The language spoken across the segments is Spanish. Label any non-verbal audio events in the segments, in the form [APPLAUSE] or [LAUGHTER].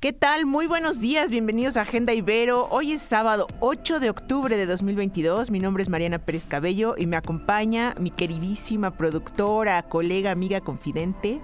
¿Qué tal? Muy buenos días, bienvenidos a Agenda Ibero. Hoy es sábado 8 de octubre de 2022. Mi nombre es Mariana Pérez Cabello y me acompaña mi queridísima productora, colega, amiga, confidente.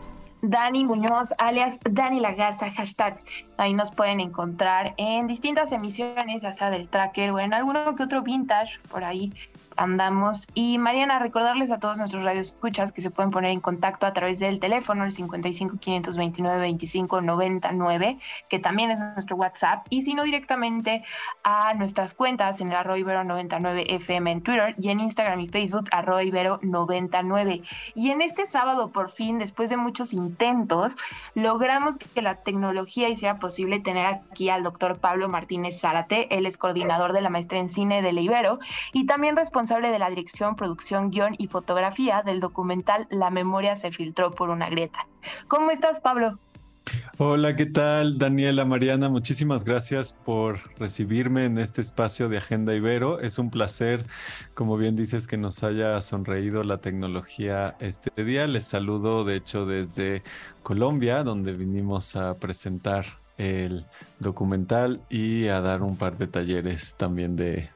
Dani Muñoz, alias Dani La Garza, hashtag. Ahí nos pueden encontrar en distintas emisiones, ya sea del tracker o en alguno que otro vintage por ahí andamos. Y Mariana, recordarles a todos nuestros radioescuchas que se pueden poner en contacto a través del teléfono, el 55 529 25 99, que también es nuestro WhatsApp, y si no directamente a nuestras cuentas en el ibero 99 FM en Twitter y en Instagram y Facebook ibero 99. Y en este sábado, por fin, después de muchos intentos, logramos que la tecnología hiciera posible tener aquí al doctor Pablo Martínez Zárate, él es coordinador de la maestría en cine de la Ibero y también responsable de la dirección, producción, guion y fotografía del documental La memoria se filtró por una grieta. ¿Cómo estás, Pablo? Hola, ¿qué tal? Daniela, Mariana, muchísimas gracias por recibirme en este espacio de Agenda Ibero. Es un placer, como bien dices, que nos haya sonreído la tecnología este día. Les saludo, de hecho, desde Colombia, donde vinimos a presentar el documental y a dar un par de talleres también de,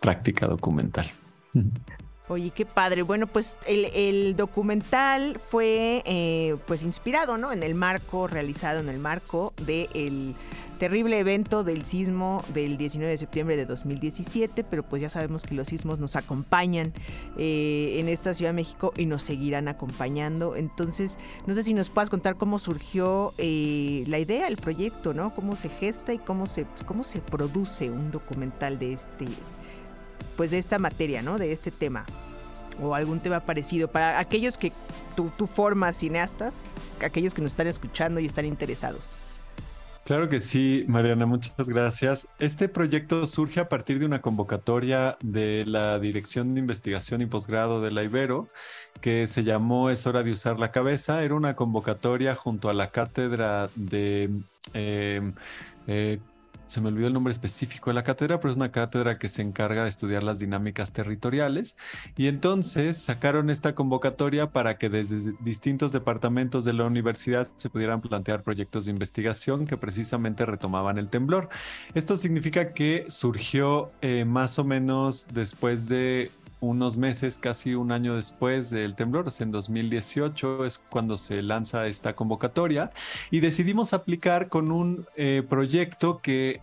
práctica documental. [LAUGHS] Oye, qué padre. Bueno, pues el, documental fue eh, pues inspirado, ¿no? En el marco, realizado en el marco del terrible evento del sismo del 19 de septiembre de 2017, pero pues ya sabemos que los sismos nos acompañan eh, en esta Ciudad de México y nos seguirán acompañando. Entonces, no sé si nos puedas contar cómo surgió eh, la idea, el proyecto, ¿no? Cómo se gesta y cómo se, cómo se produce un documental de este pues de esta materia, ¿no? De este tema o algún tema parecido para aquellos que tú, formas cineastas, aquellos que nos están escuchando y están interesados. Claro que sí, Mariana, muchas gracias. Este proyecto surge a partir de una convocatoria de la Dirección de Investigación y Posgrado de la Ibero, que se llamó Es hora de usar la cabeza. Era una convocatoria junto a la cátedra de eh, eh, se me olvidó el nombre específico de la cátedra, pero es una cátedra que se encarga de estudiar las dinámicas territoriales. Y entonces sacaron esta convocatoria para que desde distintos departamentos de la universidad se pudieran plantear proyectos de investigación que precisamente retomaban el temblor. Esto significa que surgió eh, más o menos después de unos meses, casi un año después del temblor, o sea, en 2018 es cuando se lanza esta convocatoria y decidimos aplicar con un eh, proyecto que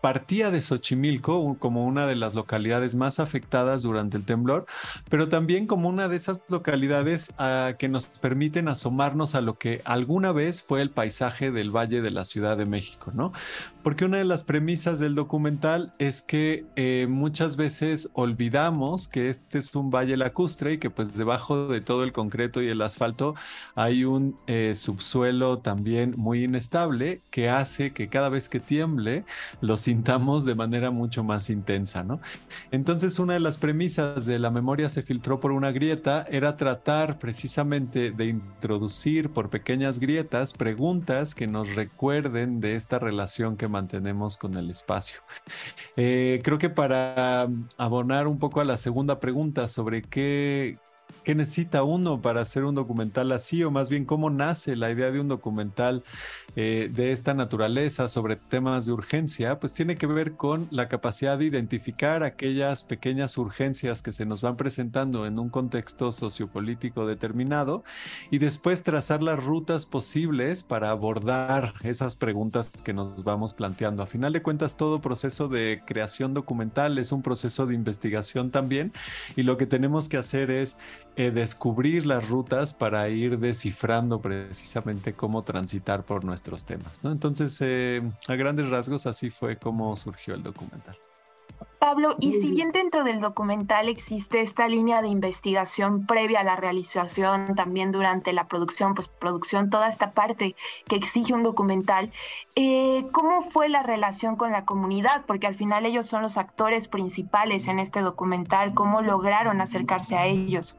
partía de Xochimilco como una de las localidades más afectadas durante el temblor, pero también como una de esas localidades ah, que nos permiten asomarnos a lo que alguna vez fue el paisaje del Valle de la Ciudad de México, ¿no? Porque una de las premisas del documental es que eh, muchas veces olvidamos que este es un valle lacustre y que pues debajo de todo el concreto y el asfalto hay un eh, subsuelo también muy inestable que hace que cada vez que tiemble los sintamos de manera mucho más intensa, ¿no? Entonces, una de las premisas de la memoria se filtró por una grieta era tratar precisamente de introducir por pequeñas grietas preguntas que nos recuerden de esta relación que mantenemos con el espacio. Eh, creo que para abonar un poco a la segunda pregunta sobre qué, ¿Qué necesita uno para hacer un documental así? O más bien, ¿cómo nace la idea de un documental eh, de esta naturaleza sobre temas de urgencia? Pues tiene que ver con la capacidad de identificar aquellas pequeñas urgencias que se nos van presentando en un contexto sociopolítico determinado y después trazar las rutas posibles para abordar esas preguntas que nos vamos planteando. A final de cuentas, todo proceso de creación documental es un proceso de investigación también y lo que tenemos que hacer es eh, descubrir las rutas para ir descifrando precisamente cómo transitar por nuestros temas. ¿no? Entonces, eh, a grandes rasgos, así fue como surgió el documental. Pablo, y si bien dentro del documental existe esta línea de investigación previa a la realización, también durante la producción, postproducción, toda esta parte que exige un documental, eh, ¿cómo fue la relación con la comunidad? Porque al final ellos son los actores principales en este documental, ¿cómo lograron acercarse a ellos?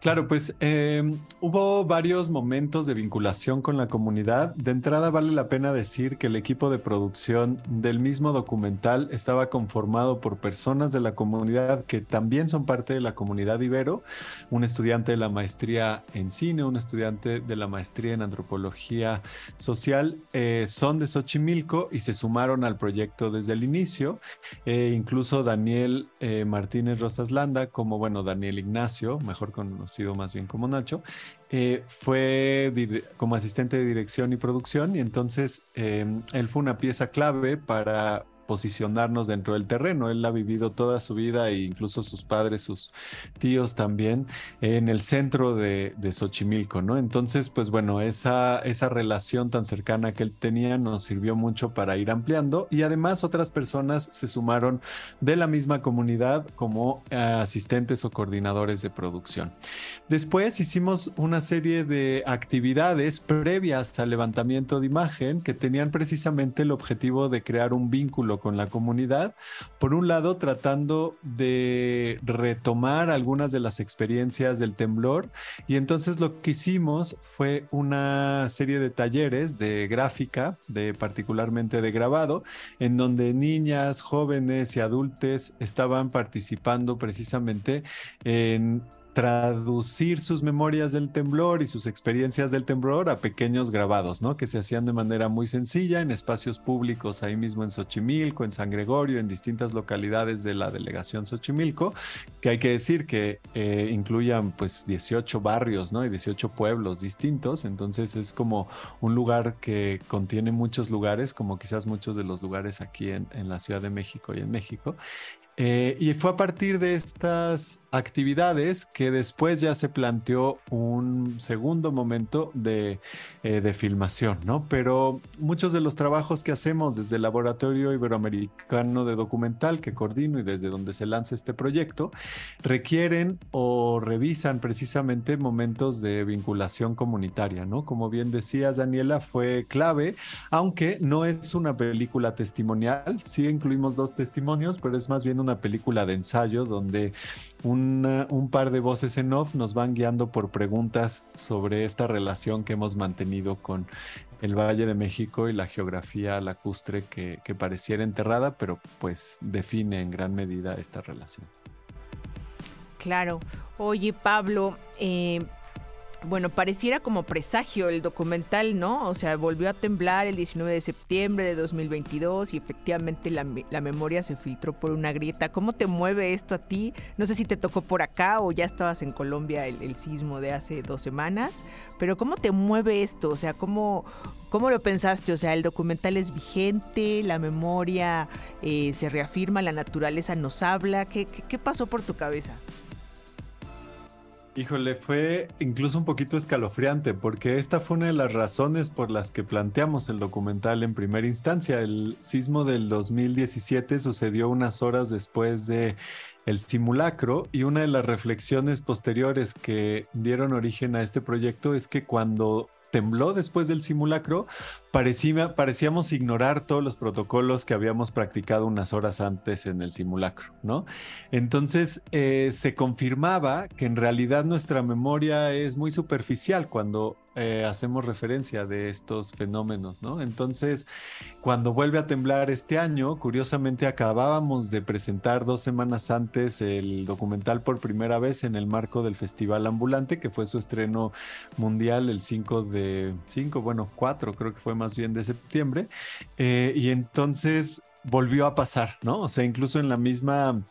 Claro, pues em, hubo varios momentos de vinculación con la comunidad. De entrada vale la pena decir que el equipo de producción del mismo documental estaba conformado por personas de la comunidad que también son parte de la comunidad Ibero, un estudiante de la maestría en cine, un estudiante de la maestría en antropología social, eh, son de Xochimilco y se sumaron al proyecto desde el inicio. Eh, incluso Daniel eh, Martínez Rosas Landa, como bueno, Daniel Ignacio, mejor conocido más bien como Nacho, eh, fue como asistente de dirección y producción y entonces em, él fue una pieza clave para posicionarnos dentro del terreno. Él ha vivido toda su vida e incluso sus padres, sus tíos también en el centro de, de Xochimilco, ¿no? Entonces, pues bueno, esa, esa relación tan cercana que él tenía nos sirvió mucho para ir ampliando y además otras personas se sumaron de la misma comunidad como eh, asistentes o coordinadores de producción. Después hicimos una serie de actividades previas al levantamiento de imagen que tenían precisamente el objetivo de crear un vínculo con la comunidad. Por un lado, tratando de retomar algunas de las experiencias del temblor. Y entonces lo que hicimos fue una serie de talleres de gráfica, de particularmente de grabado, en donde niñas, jóvenes y adultos estaban participando precisamente en traducir sus memorias del temblor y sus experiencias del temblor a pequeños grabados, ¿no? Que se hacían de manera muy sencilla en espacios públicos, ahí mismo en Xochimilco, en San Gregorio, en distintas localidades de la delegación Xochimilco, que hay que decir que eh, incluyan pues 18 barrios, ¿no? Y 18 pueblos distintos, entonces es como un lugar que contiene muchos lugares, como quizás muchos de los lugares aquí en, en la Ciudad de México y en México. Eh, y fue a partir de estas actividades que después ya se planteó un segundo momento de, eh, de, filmación, ¿no? Pero muchos de los trabajos que hacemos desde el Laboratorio Iberoamericano de Documental que coordino y desde donde se lanza este proyecto, requieren o revisan precisamente momentos de vinculación comunitaria, ¿no? Como bien decías, Daniela, fue clave, aunque no es una película testimonial, sí incluimos dos testimonios, pero es más bien una película de ensayo donde un par de voces en off nos van guiando por preguntas sobre esta relación que hemos mantenido con el Valle de México y la geografía lacustre que, que pareciera enterrada, pero pues define en gran medida esta relación. Claro. Oye, Pablo, eh, bueno, pareciera como presagio el documental, ¿no? O sea, volvió a temblar el 19 de septiembre de 2022 y efectivamente la, memoria se filtró por una grieta. ¿Cómo te mueve esto a ti? No sé si te tocó por acá o ya estabas en Colombia el, sismo de hace dos semanas, pero ¿cómo te mueve esto? O sea, ¿cómo, cómo lo pensaste? O sea, el documental es vigente, la memoria eh, se reafirma, la naturaleza nos habla. qué, qué pasó por tu cabeza? Híjole, fue incluso un poquito escalofriante porque esta fue una de las razones por las que planteamos el documental en primera instancia. El sismo del 2017 sucedió unas horas después de el simulacro y una de las reflexiones posteriores que dieron origen a este proyecto es que cuando tembló después del simulacro, parecía, parecíamos ignorar todos los protocolos que habíamos practicado unas horas antes en el simulacro, ¿no? Entonces eh, se confirmaba que en realidad nuestra memoria es muy superficial cuando eh, hacemos referencia de estos fenómenos, ¿no? Entonces, cuando vuelve a temblar este año, curiosamente acabábamos de presentar dos semanas antes el documental por primera vez en el marco del Festival Ambulante, que fue su estreno mundial el 5 de, 5, bueno, 4 creo que fue más bien de septiembre, eh, y entonces volvió a pasar, ¿no? O sea, incluso en la misma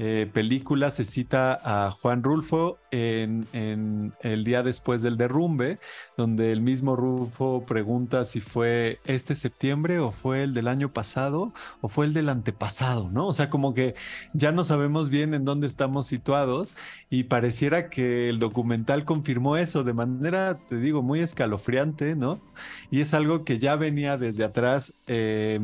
eh, película se cita a Juan Rulfo en, el día después del derrumbe, donde el mismo Rulfo pregunta si fue este septiembre o fue el del año pasado o fue el del antepasado, ¿no? O sea, como que ya no sabemos bien en dónde estamos situados y pareciera que el documental confirmó eso de manera, te digo, muy escalofriante, ¿no? Y es algo que ya venía desde atrás. Eh,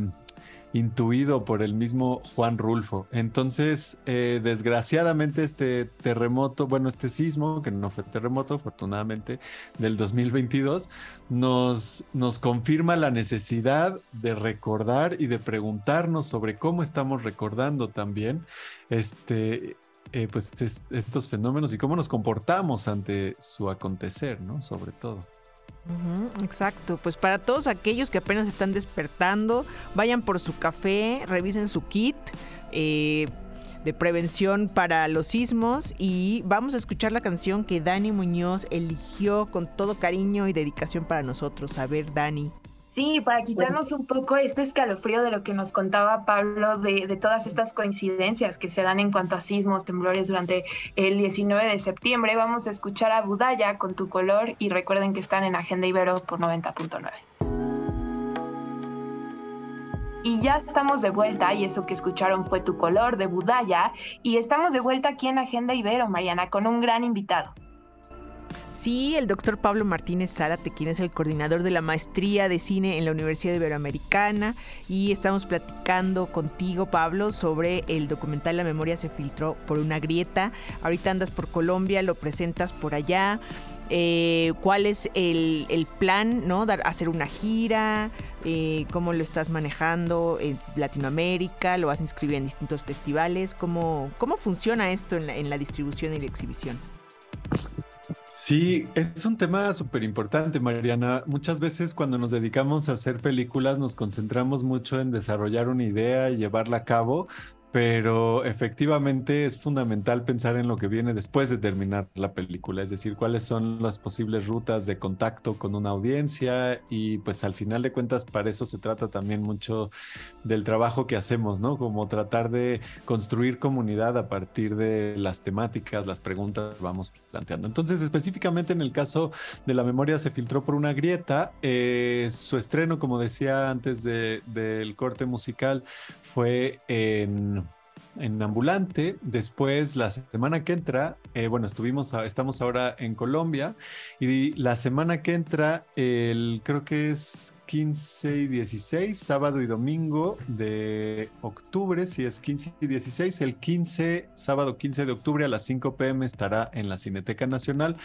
intuido por el mismo Juan Rulfo. Entonces, eh, desgraciadamente este terremoto, bueno, este sismo, que no fue terremoto, afortunadamente, del 2022, nos, nos confirma la necesidad de recordar y de preguntarnos sobre cómo estamos recordando también este, eh, pues estos fenómenos y cómo nos comportamos ante su acontecer, ¿no? Sobre todo. Exacto, pues para todos aquellos que apenas están despertando, vayan por su café, revisen su kit eh, de prevención para los sismos y vamos a escuchar la canción que Dani Muñoz eligió con todo cariño y dedicación para nosotros. A ver, Dani. Sí, para quitarnos un poco este escalofrío de lo que nos contaba Pablo de, de, todas estas coincidencias que se dan en cuanto a sismos, temblores durante el 19 de septiembre, vamos a escuchar a Budaya con tu color y recuerden que están en Agenda Ibero por 90.9. Y ya estamos de vuelta, y eso que escucharon fue Tu Color de Budaya, y estamos de vuelta aquí en Agenda Ibero, Mariana, con un gran invitado. Sí, el doctor Pablo Martínez Zárate, quien es el coordinador de la maestría de cine en la Universidad Iberoamericana, y estamos platicando contigo, Pablo, sobre el documental La memoria se filtró por una grieta. Ahorita andas por Colombia, lo presentas por allá. Eh, ¿Cuál es el, plan, no? Dar, hacer una gira, eh, cómo lo estás manejando en Latinoamérica, lo vas a inscribir en distintos festivales, cómo, cómo funciona esto en la, en la distribución y la exhibición. Sí, es un tema súper importante, Mariana. Muchas veces cuando nos dedicamos a hacer películas nos concentramos mucho en desarrollar una idea y llevarla a cabo, pero efectivamente es fundamental pensar en lo que viene después de terminar la película, es decir, cuáles son las posibles rutas de contacto con una audiencia y pues al final de cuentas para eso se trata también mucho del trabajo que hacemos, ¿no? Como tratar de construir comunidad a partir de las temáticas, las preguntas que vamos planteando. Entonces, específicamente en el caso de la memoria se filtró por una grieta, eh, su estreno, como decía antes del corte musical, fue en en ambulante. Después, la semana que entra, eh, bueno, estuvimos, estamos ahora en Colombia y la semana que entra, el, creo que es 15 y 16, sábado y domingo de octubre, si es 15 y 16, el 15, sábado 15 de octubre a las 5 pm estará en la Cineteca Nacional,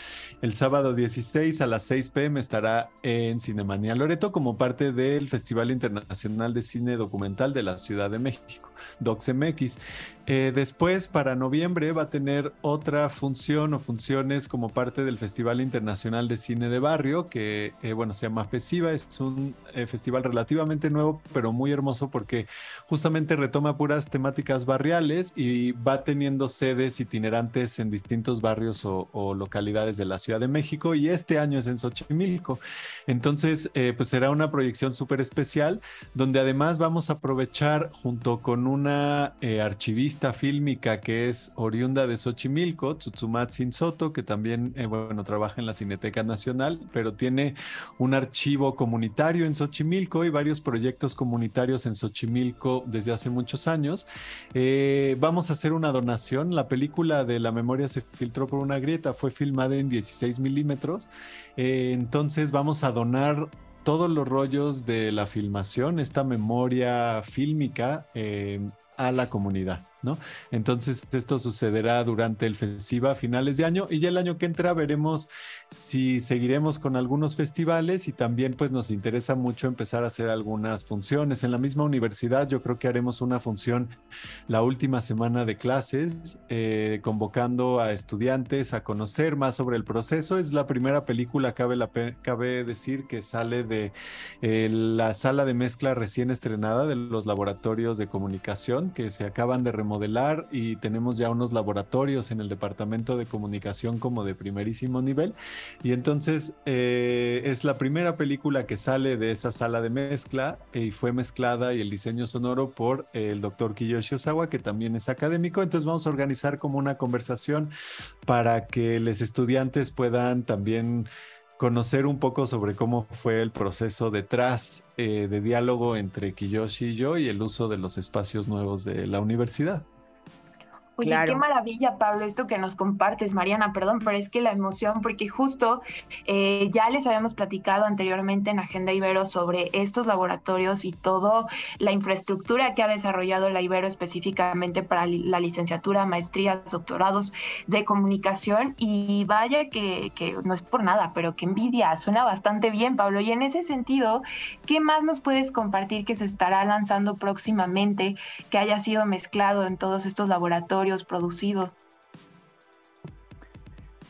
el sábado 16 a las 6 pm estará en Cinemanía Loreto como parte del Festival Internacional de Cine Documental de la Ciudad de México, DocsMX. Eh, después, para noviembre, va a tener otra función o funciones como parte del Festival Internacional de Cine de Barrio, que, eh, bueno, se llama FESIVA, es un eh, festival relativamente nuevo, pero muy hermoso porque justamente retoma puras temáticas barriales y va teniendo sedes itinerantes en distintos barrios o, localidades de la Ciudad de México y este año es en Xochimilco. Entonces, eh, pues será una proyección súper especial donde además vamos a aprovechar junto con una eh, archivista fílmica que es oriunda de Xochimilco, Tsutsumatsin Soto, que también, bueno, trabaja en la Cineteca Nacional, pero tiene un archivo comunitario en Xochimilco y varios proyectos comunitarios en Xochimilco desde hace muchos años. Eh, vamos a hacer una donación. La película de La memoria se filtró por una grieta, fue filmada en 16 milímetros. Eh, entonces vamos a donar todos los rollos de la filmación, esta memoria fílmica eh, a la comunidad. ¿no? Entonces esto sucederá durante el festival a finales de año y ya el año que entra veremos si seguiremos con algunos festivales y también pues nos interesa mucho empezar a hacer algunas funciones. En la misma universidad yo creo que haremos una función la última semana de clases eh, convocando a estudiantes a conocer más sobre el proceso. Es la primera película, cabe, cabe decir, que sale de eh, la sala de mezcla recién estrenada de los laboratorios de comunicación que se acaban de modelar y tenemos ya unos laboratorios en el departamento de comunicación como de primerísimo nivel. Y entonces eh, es la primera película que sale de esa sala de mezcla y fue mezclada y el diseño sonoro por el doctor Kiyoshi Osawa, que también es académico. Entonces vamos a organizar como una conversación para que los estudiantes puedan también conocer un poco sobre cómo fue el proceso detrás eh, de diálogo entre Kiyoshi y yo y el uso de los espacios nuevos de la universidad. Oye, qué maravilla, Pablo, esto que nos compartes, Mariana, perdón, pero es que la emoción, porque justo eh, ya les habíamos platicado anteriormente en Agenda Ibero sobre estos laboratorios y toda la infraestructura que ha desarrollado la Ibero específicamente para la licenciatura, maestrías, doctorados de comunicación. Y vaya que, que no es por nada, pero que envidia, suena bastante bien, Pablo. Y en ese sentido, ¿qué más nos puedes compartir que se estará lanzando próximamente, que haya sido mezclado en todos estos laboratorios? Producido.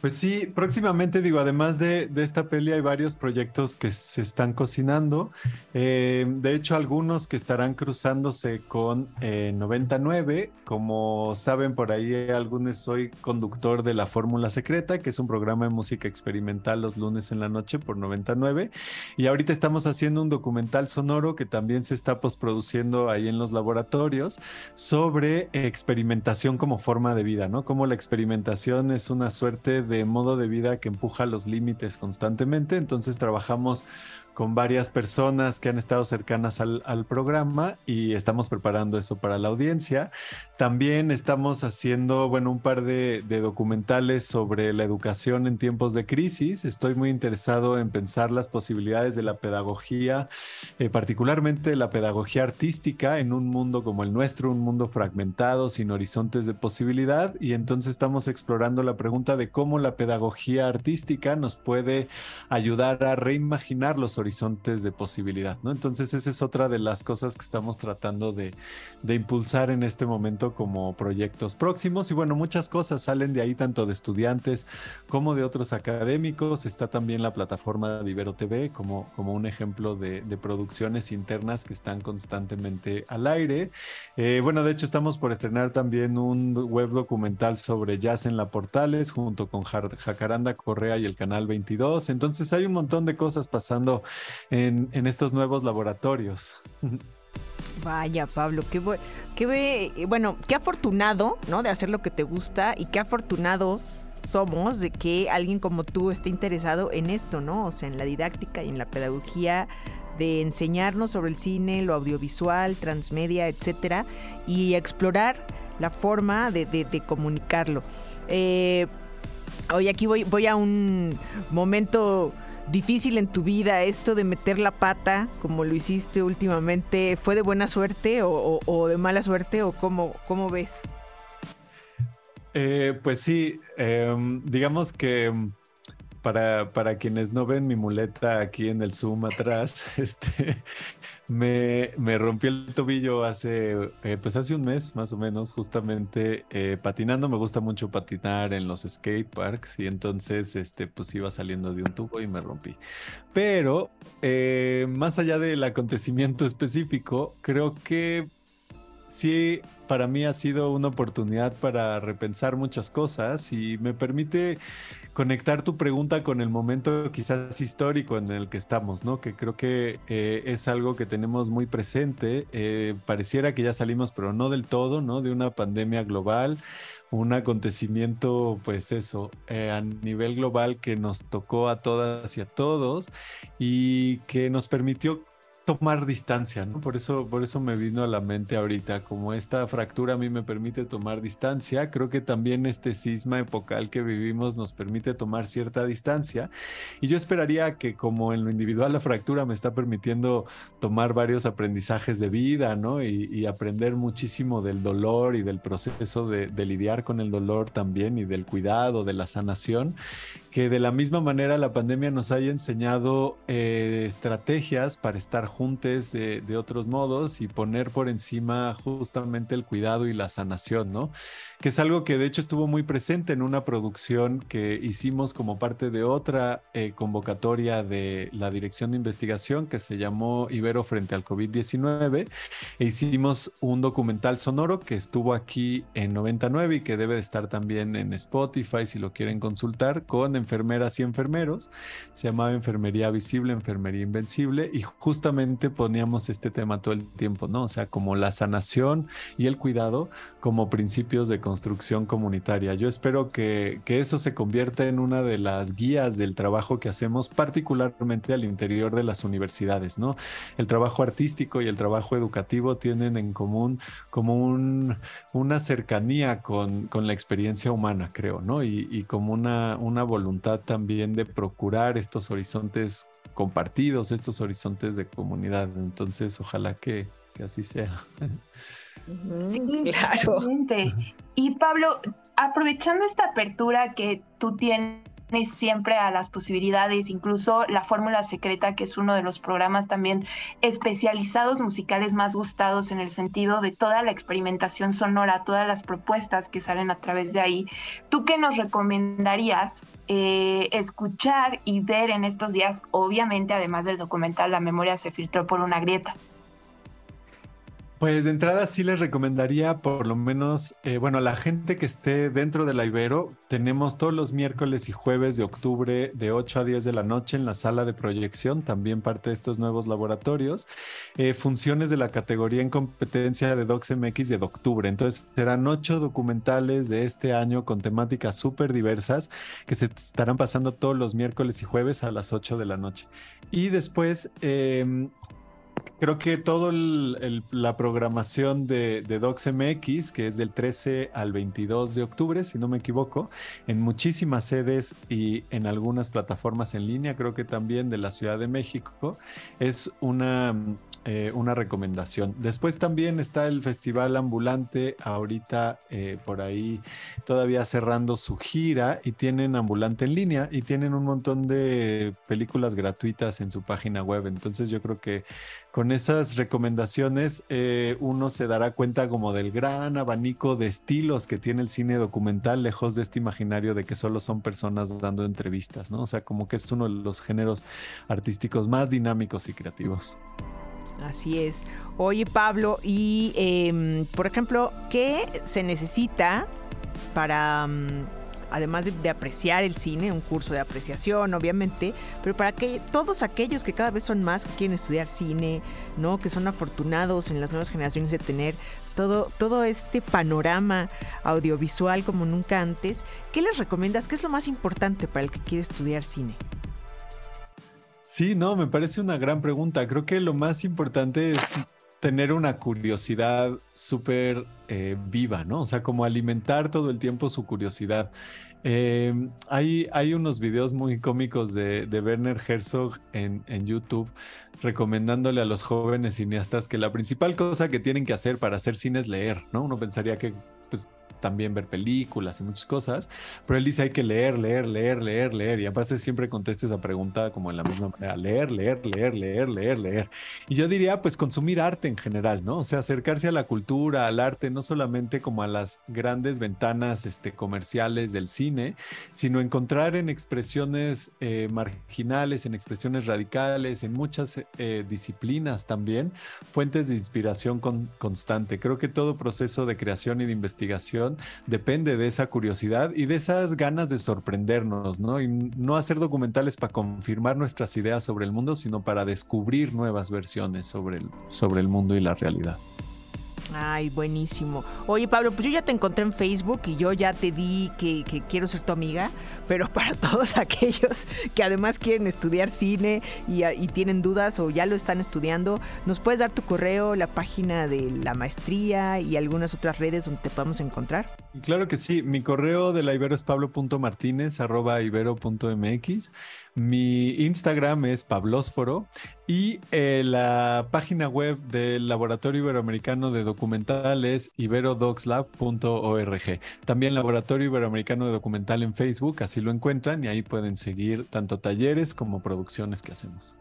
Pues sí, próximamente digo, además de, esta peli hay varios proyectos que se están cocinando. Eh, de hecho, algunos que estarán cruzándose con 99. Eh, Como saben, por ahí algunos soy conductor de La Fórmula Secreta, que es un programa de música experimental los lunes en la noche por 99. Y ahorita estamos haciendo un documental sonoro que también se está postproduciendo ahí en los laboratorios sobre experimentación como forma de vida, ¿no? Como la experimentación es una suerte de modo de vida que empuja los límites constantemente. Entonces trabajamos con varias personas que han estado cercanas al, programa y estamos preparando eso para la audiencia. También estamos haciendo, bueno, un par de, documentales sobre la educación en tiempos de crisis. Estoy muy interesado en pensar las posibilidades de la pedagogía, eh, particularmente la pedagogía artística en un mundo como el nuestro, un mundo fragmentado, sin horizontes de posibilidad. Y entonces estamos explorando la pregunta de cómo la pedagogía artística nos puede ayudar a reimaginar los horizontes horizontes de posibilidad, ¿no? Entonces esa es otra de las cosas que estamos tratando de, impulsar en este momento como proyectos próximos y bueno, muchas cosas salen de ahí tanto de estudiantes como de otros académicos. Está también la plataforma de Ibero TV como, como un ejemplo de, producciones internas que están constantemente al aire. Eh, bueno, de hecho estamos por estrenar también un web documental sobre jazz en la Portales junto con Jacaranda Correa y el Canal 22. Entonces hay un montón de cosas pasando en, estos nuevos laboratorios. Vaya, Pablo, qué, bueno, qué afortunado, ¿no? De hacer lo que te gusta y qué afortunados somos de que alguien como tú esté interesado en esto, ¿no? O sea, en la didáctica y en la pedagogía de enseñarnos sobre el cine, lo audiovisual, transmedia, etcétera, y explorar la forma de, comunicarlo. Eh, hoy aquí voy a un momento difícil en tu vida esto de meter la pata como lo hiciste últimamente? ¿Fue de buena suerte o, de mala suerte o cómo, cómo ves? Eh, pues sí, em, digamos que para, para, quienes no ven mi muleta aquí en el Zoom atrás, [LAUGHS] este, me, rompí el tobillo hace, eh, pues hace un mes más o menos, justamente eh, patinando. Me gusta mucho patinar en los skate parks y entonces, este, pues iba saliendo de un tubo y me rompí. Pero eh, más allá del acontecimiento específico, creo que sí, para mí ha sido una oportunidad para repensar muchas cosas y me permite conectar tu pregunta con el momento quizás histórico en el que estamos, ¿no? Que creo que eh, es algo que tenemos muy presente. Eh, pareciera que ya salimos, pero no del todo, ¿no? De una pandemia global, un acontecimiento, pues eso, eh, a nivel global que nos tocó a todas y a todos y que nos permitió tomar distancia, ¿no? Por eso, por eso me vino a la mente ahorita, como esta fractura a mí me permite tomar distancia, creo que también este cisma epocal que vivimos nos permite tomar cierta distancia y yo esperaría que como en lo individual la fractura me está permitiendo tomar varios aprendizajes de vida, ¿no? Y, aprender muchísimo del dolor y del proceso de, lidiar con el dolor también y del cuidado, de la sanación, que de la misma manera la pandemia nos haya enseñado eh, estrategias para estar juntos juntes de, otros modos y poner por encima justamente el cuidado y la sanación, ¿no? Que es algo que de hecho estuvo muy presente en una producción que hicimos como parte de otra eh, convocatoria de la Dirección de Investigación que se llamó Ibero frente al COVID-19 e hicimos un documental sonoro que estuvo aquí en 99 y que debe de estar también en Spotify si lo quieren consultar con enfermeras y enfermeros. Se llamaba Enfermería Visible, Enfermería Invencible y justamente poníamos este tema todo el tiempo, ¿no? O sea, como la sanación y el cuidado como principios de construcción comunitaria. Yo espero que, que eso se convierta en una de las guías del trabajo que hacemos, particularmente al interior de las universidades, ¿no? El trabajo artístico y el trabajo educativo tienen en común como un, una cercanía con, con la experiencia humana, creo, ¿no? Y, y como una, una voluntad también de procurar estos horizontes compartidos, estos horizontes de comunidad. Entonces, ojalá que, que así sea. Sí, claro. Y Pablo, aprovechando esta apertura que tú tienes siempre a las posibilidades, incluso la fórmula secreta, que es uno de los programas también especializados musicales más gustados en el sentido de toda la experimentación sonora, todas las propuestas que salen a través de ahí. ¿Tú qué nos recomendarías eh, escuchar y ver en estos días? Obviamente, además del documental, la memoria se filtró por una grieta. Pues de entrada sí les recomendaría por lo menos, eh, bueno, a la gente que esté dentro de la Ibero, tenemos todos los miércoles y jueves de octubre de 8 a 10 de la noche en la sala de proyección, también parte de estos nuevos laboratorios, eh, funciones de la categoría en competencia de DocsMX de octubre. Entonces serán ocho documentales de este año con temáticas súper diversas que se estarán pasando todos los miércoles y jueves a las 8 de la noche. Y después... Eh, creo que toda la programación de, de DocsMX, que es del 13 al 22 de octubre, si no me equivoco, en muchísimas sedes y en algunas plataformas en línea, creo que también de la Ciudad de México, es una, eh, una recomendación. Después también está el Festival Ambulante, ahorita eh, por ahí todavía cerrando su gira y tienen Ambulante en línea y tienen un montón de películas gratuitas en su página web. Entonces yo creo que con esas recomendaciones eh, uno se dará cuenta como del gran abanico de estilos que tiene el cine documental, lejos de este imaginario de que solo son personas dando entrevistas, ¿no? O sea, como que es uno de los géneros artísticos más dinámicos y creativos. Así es. Oye, Pablo, y em, por ejemplo, ¿qué se necesita para... Mm, además de, apreciar el cine, un curso de apreciación, obviamente, pero para que todos aquellos que cada vez son más que quieren estudiar cine, ¿no? Que son afortunados en las nuevas generaciones de tener todo, todo este panorama audiovisual como nunca antes, ¿qué les recomiendas? ¿Qué es lo más importante para el que quiere estudiar cine? Sí, no, me parece una gran pregunta. Creo que lo más importante es tener una curiosidad súper eh, viva, ¿no? O sea, como alimentar todo el tiempo su curiosidad. Em, hay, hay unos videos muy cómicos de, de Werner Herzog en, en, YouTube recomendándole a los jóvenes cineastas que la principal cosa que tienen que hacer para hacer cine es leer, ¿no? Uno pensaría que también ver películas y muchas cosas, pero él dice hay que leer, leer, leer, leer, leer, y aparte siempre contesta esa pregunta como en la misma manera, leer, leer, leer, leer, leer, leer. Y yo diría, pues consumir arte en general, ¿no? O sea, acercarse a la cultura, al arte, no solamente como a las grandes ventanas este, comerciales del cine, sino encontrar en expresiones eh, marginales, en expresiones radicales, en muchas eh, disciplinas también, fuentes de inspiración con, constante. Creo que todo proceso de creación y de investigación depende de esa curiosidad y de esas ganas de sorprendernos, ¿no? Y no hacer documentales para confirmar nuestras ideas sobre el mundo, sino para descubrir nuevas versiones sobre el, sobre el mundo y la realidad. Ay, buenísimo. Oye, Pablo, pues yo ya te encontré en Facebook y yo ya te di que, quiero ser tu amiga, [LAUGHS] pero para todos [LAUGHS] aquellos que además quieren estudiar cine y, y, tienen dudas o ya lo están estudiando, ¿nos puedes dar tu correo, la página de la maestría y algunas otras redes donde te podamos encontrar? Claro que sí. Mi correo de la Ibero es pablo.martínez. Mi Instagram es pablósforo y eh, la página web del Laboratorio Iberoamericano de Documental es iberodoxlab.org. También Laboratorio Iberoamericano de Documental en Facebook, así lo encuentran y ahí pueden seguir tanto talleres como producciones que hacemos.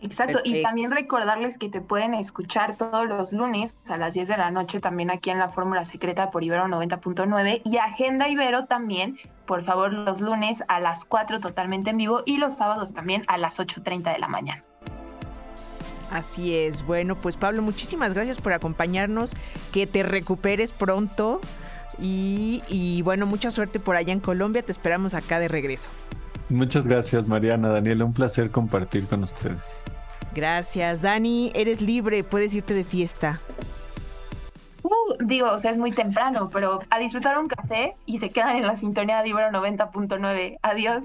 Exacto, y también recordarles que te pueden escuchar todos los lunes a las 10 de la noche también aquí en la Fórmula Secreta por Ibero 90.9 y Agenda Ibero también, por favor, los lunes a las 4 totalmente en vivo y los sábados también a las 8.30 de la mañana. Así es, bueno, pues Pablo, muchísimas gracias por acompañarnos, que te recuperes pronto y, y bueno, mucha suerte por allá en Colombia, te esperamos acá de regreso. Muchas gracias, Mariana, Daniela. Un placer compartir con ustedes. Gracias, Dani. Eres libre, puedes irte de fiesta. Uh, digo, o sea, es muy temprano, pero a disfrutar un café y se quedan en la sintonía de Ibero 90.9. Adiós.